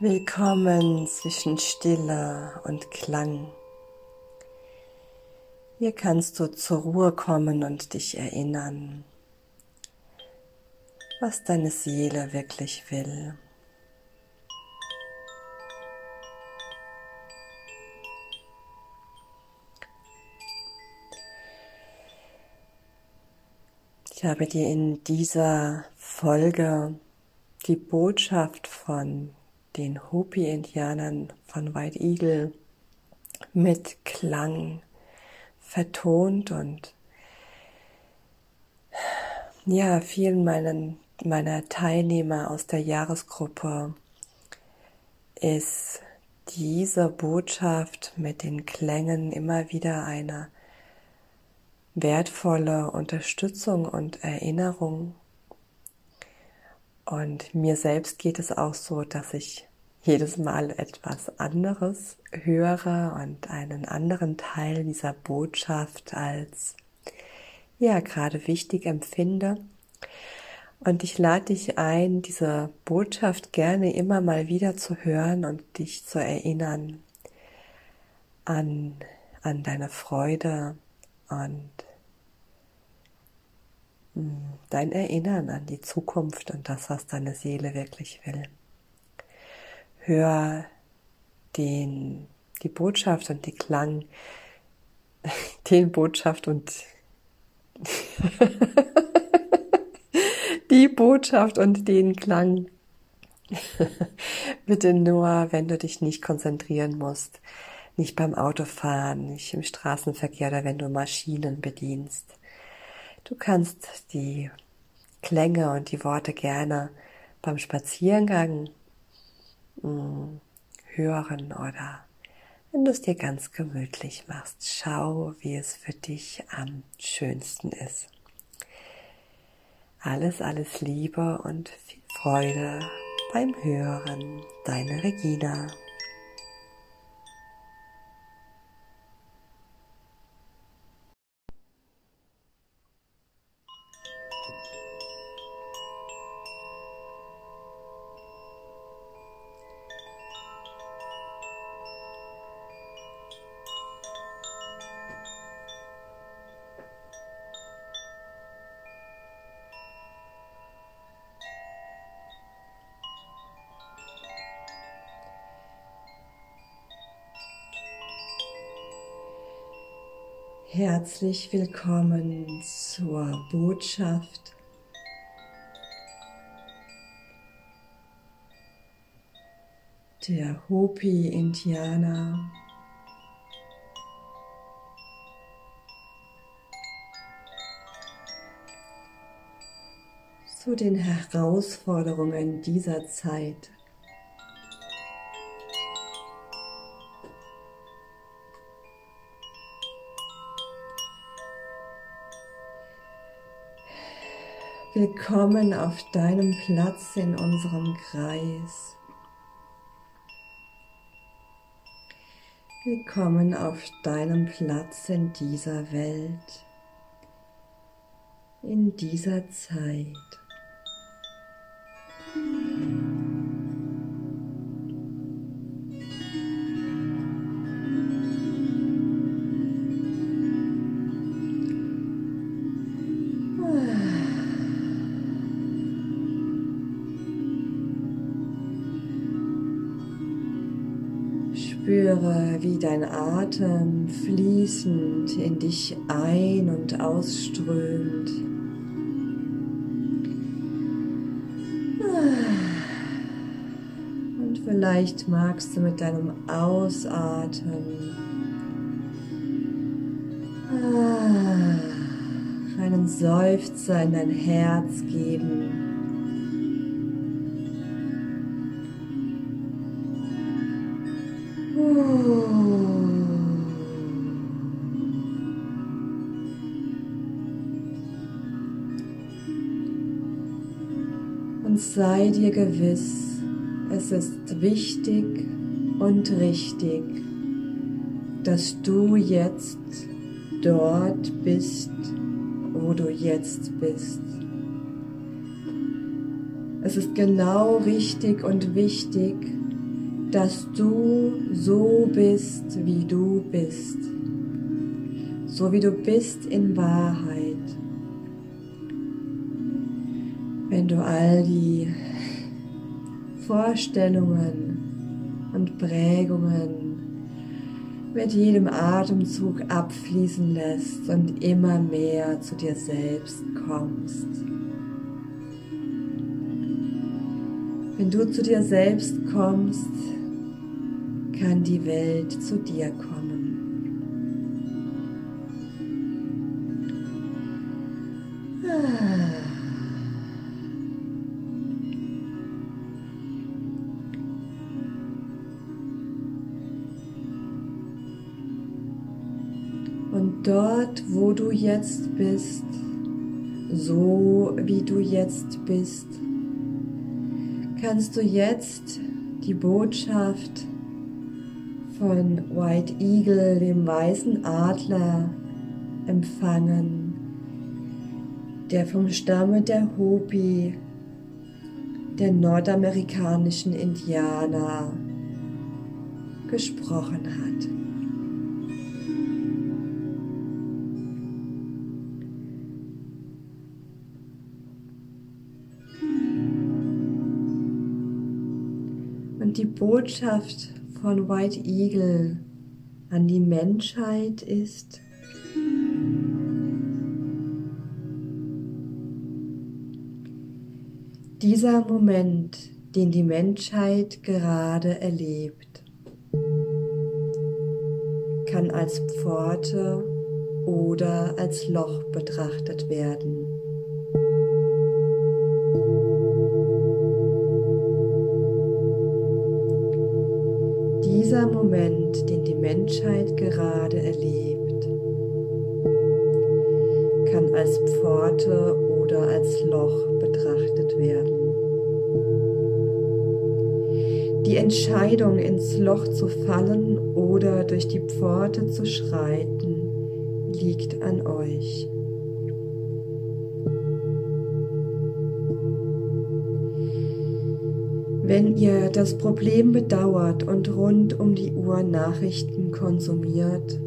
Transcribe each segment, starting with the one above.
Willkommen zwischen Stille und Klang. Hier kannst du zur Ruhe kommen und dich erinnern, was deine Seele wirklich will. Ich habe dir in dieser Folge die Botschaft von den Hopi-Indianern von White Eagle mit Klang vertont und ja, vielen meinen, meiner Teilnehmer aus der Jahresgruppe ist diese Botschaft mit den Klängen immer wieder eine wertvolle Unterstützung und Erinnerung. Und mir selbst geht es auch so, dass ich jedes Mal etwas anderes höre und einen anderen Teil dieser Botschaft als ja gerade wichtig empfinde. Und ich lade dich ein, diese Botschaft gerne immer mal wieder zu hören und dich zu erinnern an, an deine Freude und hm, dein Erinnern an die Zukunft und das, was deine Seele wirklich will. Hör den, die Botschaft und die Klang, den Botschaft und die Botschaft und den Klang. Bitte nur, wenn du dich nicht konzentrieren musst, nicht beim Autofahren, nicht im Straßenverkehr oder wenn du Maschinen bedienst. Du kannst die Klänge und die Worte gerne beim Spaziergang hören oder wenn du es dir ganz gemütlich machst, schau, wie es für dich am schönsten ist. Alles, alles Liebe und viel Freude beim Hören. Deine Regina. Herzlich willkommen zur Botschaft der Hopi-Indianer. zu den Herausforderungen dieser Zeit. Willkommen auf deinem Platz in unserem Kreis. Willkommen auf deinem Platz in dieser Welt, in dieser Zeit. Spüre, wie dein Atem fließend in dich ein- und ausströmt. Und vielleicht magst du mit deinem Ausatmen einen Seufzer in dein Herz geben. Sei dir gewiss, es ist wichtig und richtig, dass du jetzt dort bist, wo du jetzt bist. Es ist genau richtig und wichtig, dass du so bist, wie du bist, so wie du bist in Wahrheit. Wenn du all die Vorstellungen und Prägungen mit jedem Atemzug abfließen lässt und immer mehr zu dir selbst kommst. Wenn du zu dir selbst kommst, kann die Welt zu dir kommen. Dort, wo du jetzt bist, so wie du jetzt bist, kannst du jetzt die Botschaft von White Eagle, dem weißen Adler, empfangen, der vom Stamme der Hopi, der nordamerikanischen Indianer, gesprochen hat. Und die Botschaft von White Eagle an die Menschheit ist, dieser Moment, den die Menschheit gerade erlebt, kann als Pforte oder als Loch betrachtet werden. Dieser Moment, den die Menschheit gerade erlebt, kann als Pforte oder als Loch betrachtet werden. Die Entscheidung, ins Loch zu fallen oder durch die Pforte zu schreiten, liegt an euch. Wenn ihr das Problem bedauert und rund um die Uhr Nachrichten konsumiert,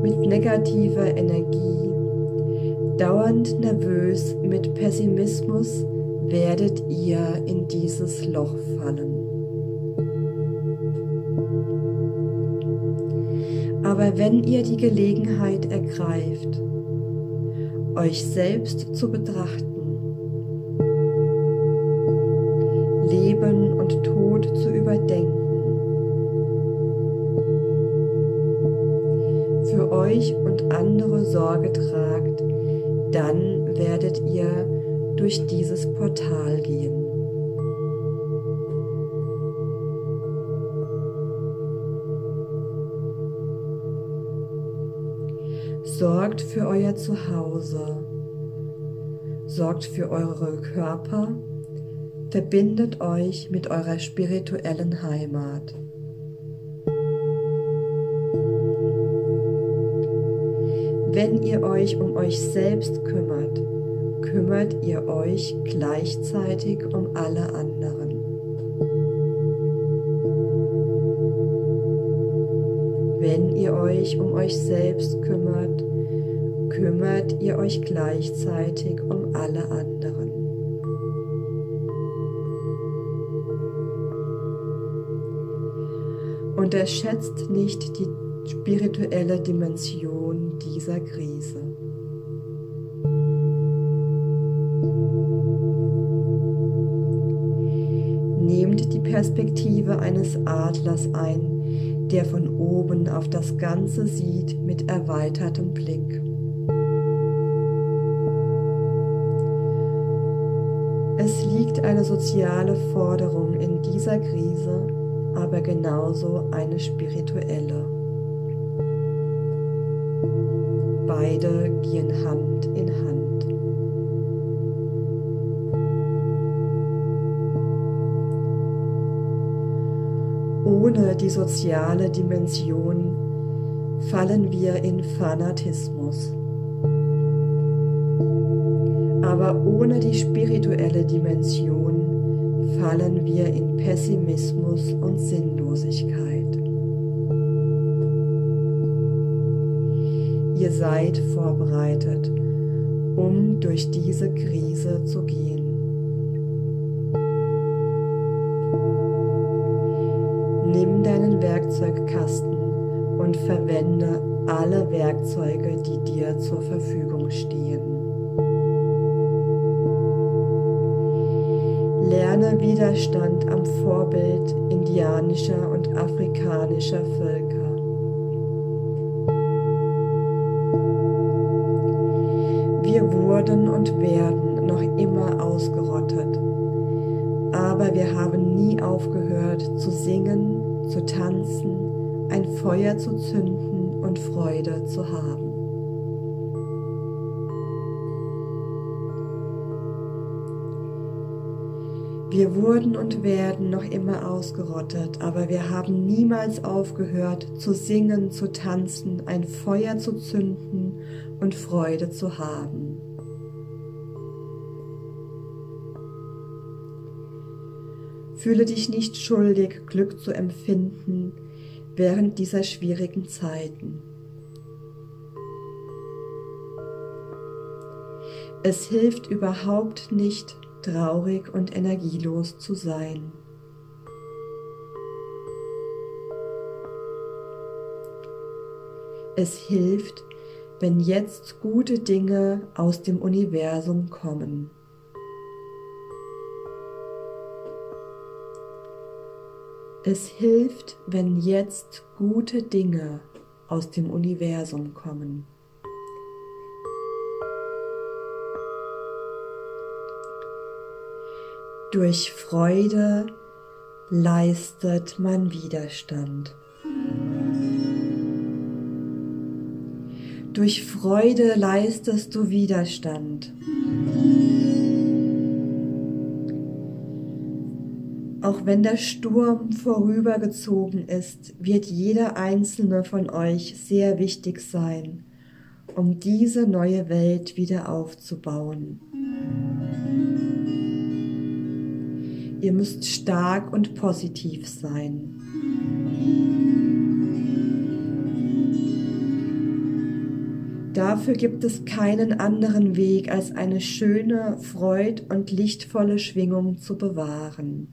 mit negativer Energie, dauernd nervös mit Pessimismus, werdet ihr in dieses Loch fallen. Aber wenn ihr die Gelegenheit ergreift, euch selbst zu betrachten, Leben und Tod zu überdenken. Für euch und andere Sorge tragt, dann werdet ihr durch dieses Portal gehen. Sorgt für euer Zuhause. Sorgt für eure Körper verbindet euch mit eurer spirituellen Heimat. Wenn ihr euch um euch selbst kümmert, kümmert ihr euch gleichzeitig um alle anderen. Wenn ihr euch um euch selbst kümmert, kümmert ihr euch gleichzeitig um alle anderen. Unterschätzt nicht die spirituelle Dimension dieser Krise. Nehmt die Perspektive eines Adlers ein, der von oben auf das Ganze sieht mit erweitertem Blick. Es liegt eine soziale Forderung in dieser Krise, aber genauso eine spirituelle. Beide gehen Hand in Hand. Ohne die soziale Dimension fallen wir in Fanatismus. Aber ohne die spirituelle Dimension fallen wir in Pessimismus und Sinnlosigkeit. Ihr seid vorbereitet, um durch diese Krise zu gehen. Nimm deinen Werkzeugkasten und verwende alle Werkzeuge, die dir zur Verfügung stehen. Widerstand am Vorbild indianischer und afrikanischer Völker. Wir wurden und werden noch immer ausgerottet, aber wir haben nie aufgehört zu singen, zu tanzen, ein Feuer zu zünden und Freude zu haben. Wir wurden und werden noch immer ausgerottet, aber wir haben niemals aufgehört zu singen, zu tanzen, ein Feuer zu zünden und Freude zu haben. Fühle dich nicht schuldig, Glück zu empfinden während dieser schwierigen Zeiten. Es hilft überhaupt nicht, traurig und energielos zu sein. Es hilft, wenn jetzt gute Dinge aus dem Universum kommen. Es hilft, wenn jetzt gute Dinge aus dem Universum kommen. Durch Freude leistet man Widerstand. Durch Freude leistest du Widerstand. Auch wenn der Sturm vorübergezogen ist, wird jeder einzelne von euch sehr wichtig sein, um diese neue Welt wieder aufzubauen. Ihr müsst stark und positiv sein. Dafür gibt es keinen anderen Weg, als eine schöne, freud- und lichtvolle Schwingung zu bewahren.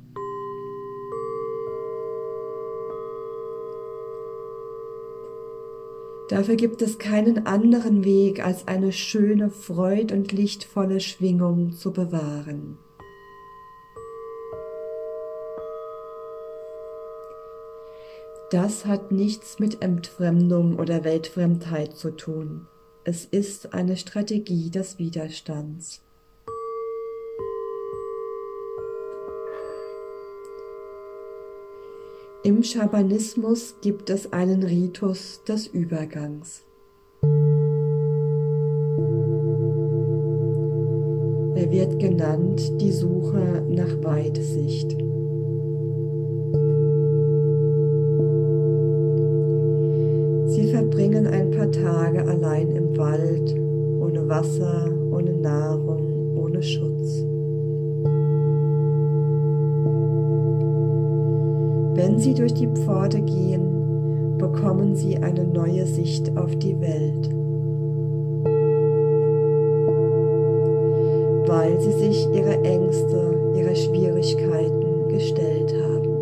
Dafür gibt es keinen anderen Weg, als eine schöne, freud- und lichtvolle Schwingung zu bewahren. Das hat nichts mit Entfremdung oder Weltfremdheit zu tun. Es ist eine Strategie des Widerstands. Im Schamanismus gibt es einen Ritus des Übergangs. Er wird genannt die Suche nach Weitsicht. Verbringen ein paar Tage allein im Wald, ohne Wasser, ohne Nahrung, ohne Schutz. Wenn sie durch die Pforte gehen, bekommen sie eine neue Sicht auf die Welt, weil sie sich ihre Ängste, ihre Schwierigkeiten gestellt haben.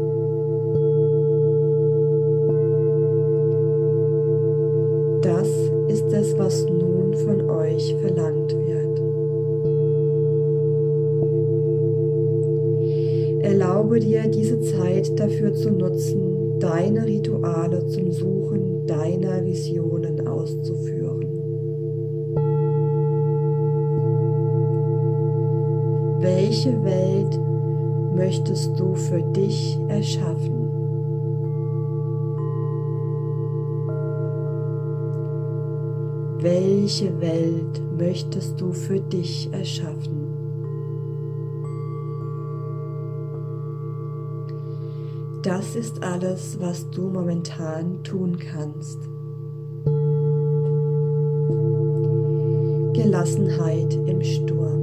Es, was nun von euch verlangt wird. Erlaube dir diese Zeit dafür zu nutzen, deine Rituale zum Suchen deiner Visionen auszuführen. Welche Welt möchtest du für dich erschaffen? Welche Welt möchtest du für dich erschaffen? Das ist alles, was du momentan tun kannst. Gelassenheit im Sturm.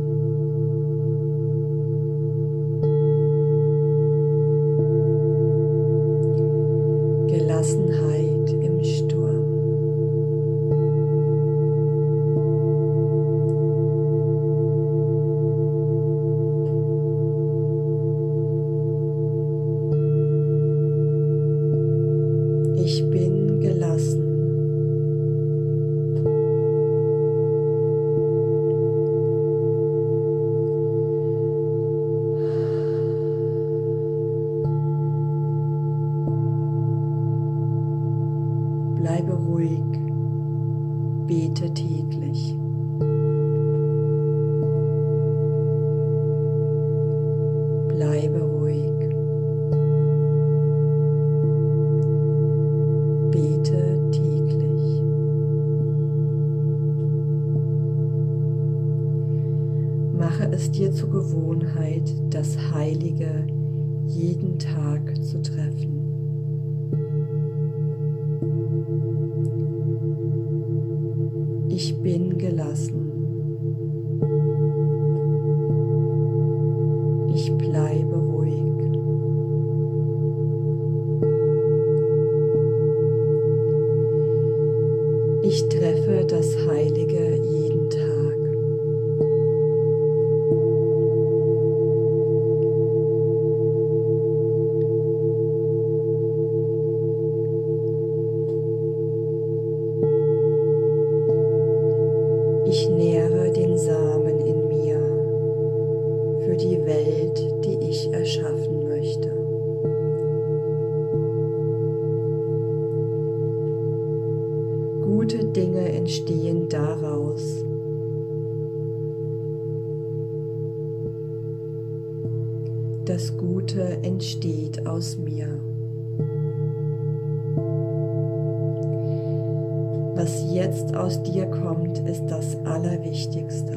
Aus mir. Was jetzt aus dir kommt, ist das Allerwichtigste.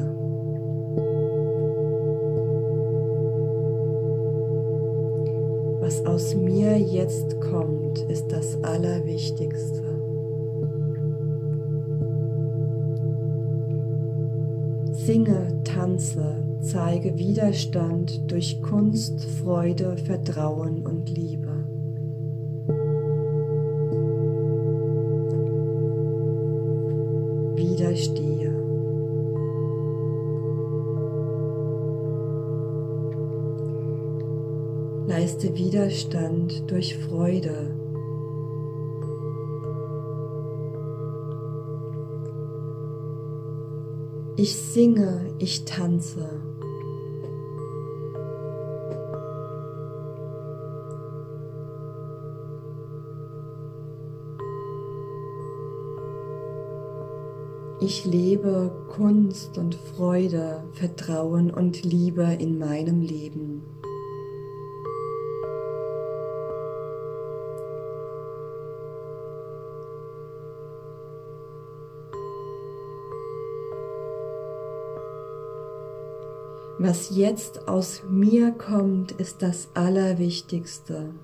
Was aus mir jetzt kommt, ist das Allerwichtigste. Singe, tanze, zeige Widerstand durch Kunst, Freude, Vertrauen und Liebe. Widerstehe. Leiste Widerstand durch Freude. Ich singe, ich tanze. Ich lebe Kunst und Freude, Vertrauen und Liebe in meinem Leben. Was jetzt aus mir kommt, ist das Allerwichtigste.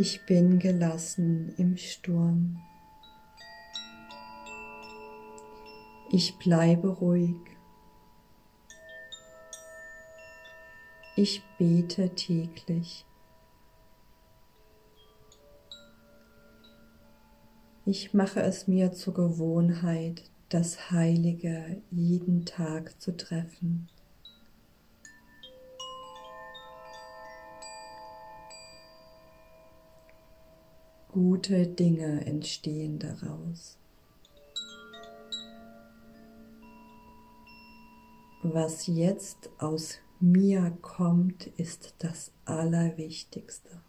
Ich bin gelassen im Sturm. Ich bleibe ruhig. Ich bete täglich. Ich mache es mir zur Gewohnheit, das Heilige jeden Tag zu treffen. Gute Dinge entstehen daraus. Was jetzt aus mir kommt, ist das Allerwichtigste.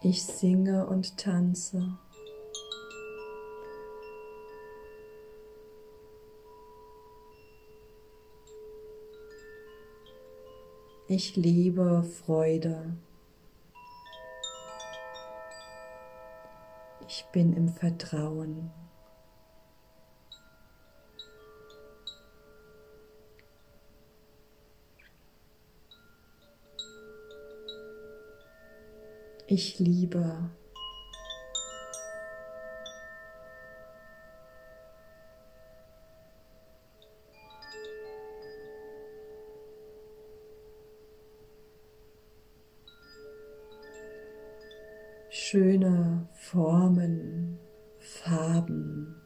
Ich singe und tanze. Ich liebe Freude. Ich bin im Vertrauen. Ich liebe. Formen, Farben,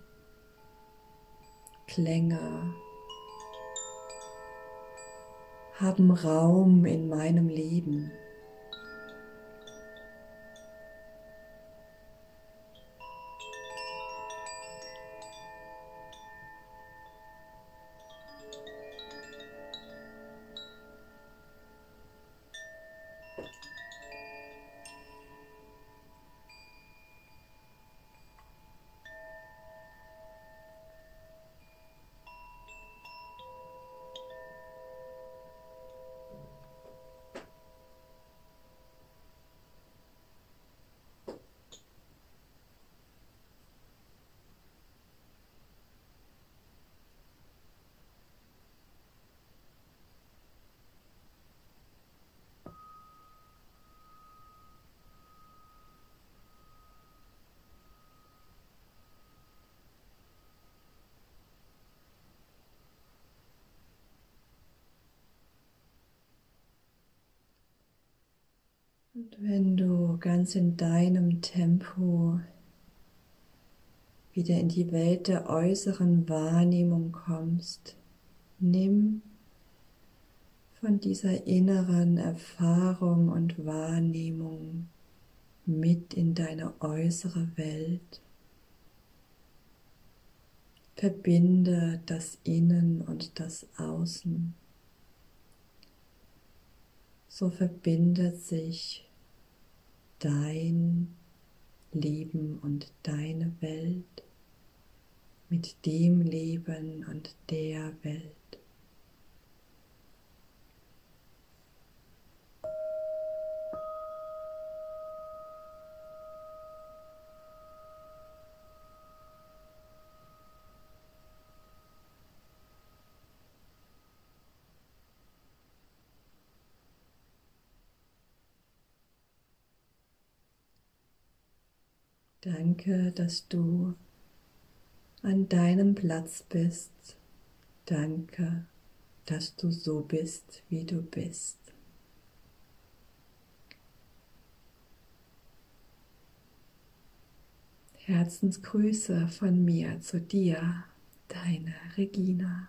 Klänge haben Raum in meinem Leben. Und wenn du ganz in deinem Tempo wieder in die Welt der äußeren Wahrnehmung kommst, nimm von dieser inneren Erfahrung und Wahrnehmung mit in deine äußere Welt. Verbinde das Innen und das Außen. So verbindet sich dein Leben und deine Welt mit dem Leben und der Welt. Danke, dass du an deinem Platz bist. Danke, dass du so bist, wie du bist. Herzensgrüße von mir zu dir, deine Regina.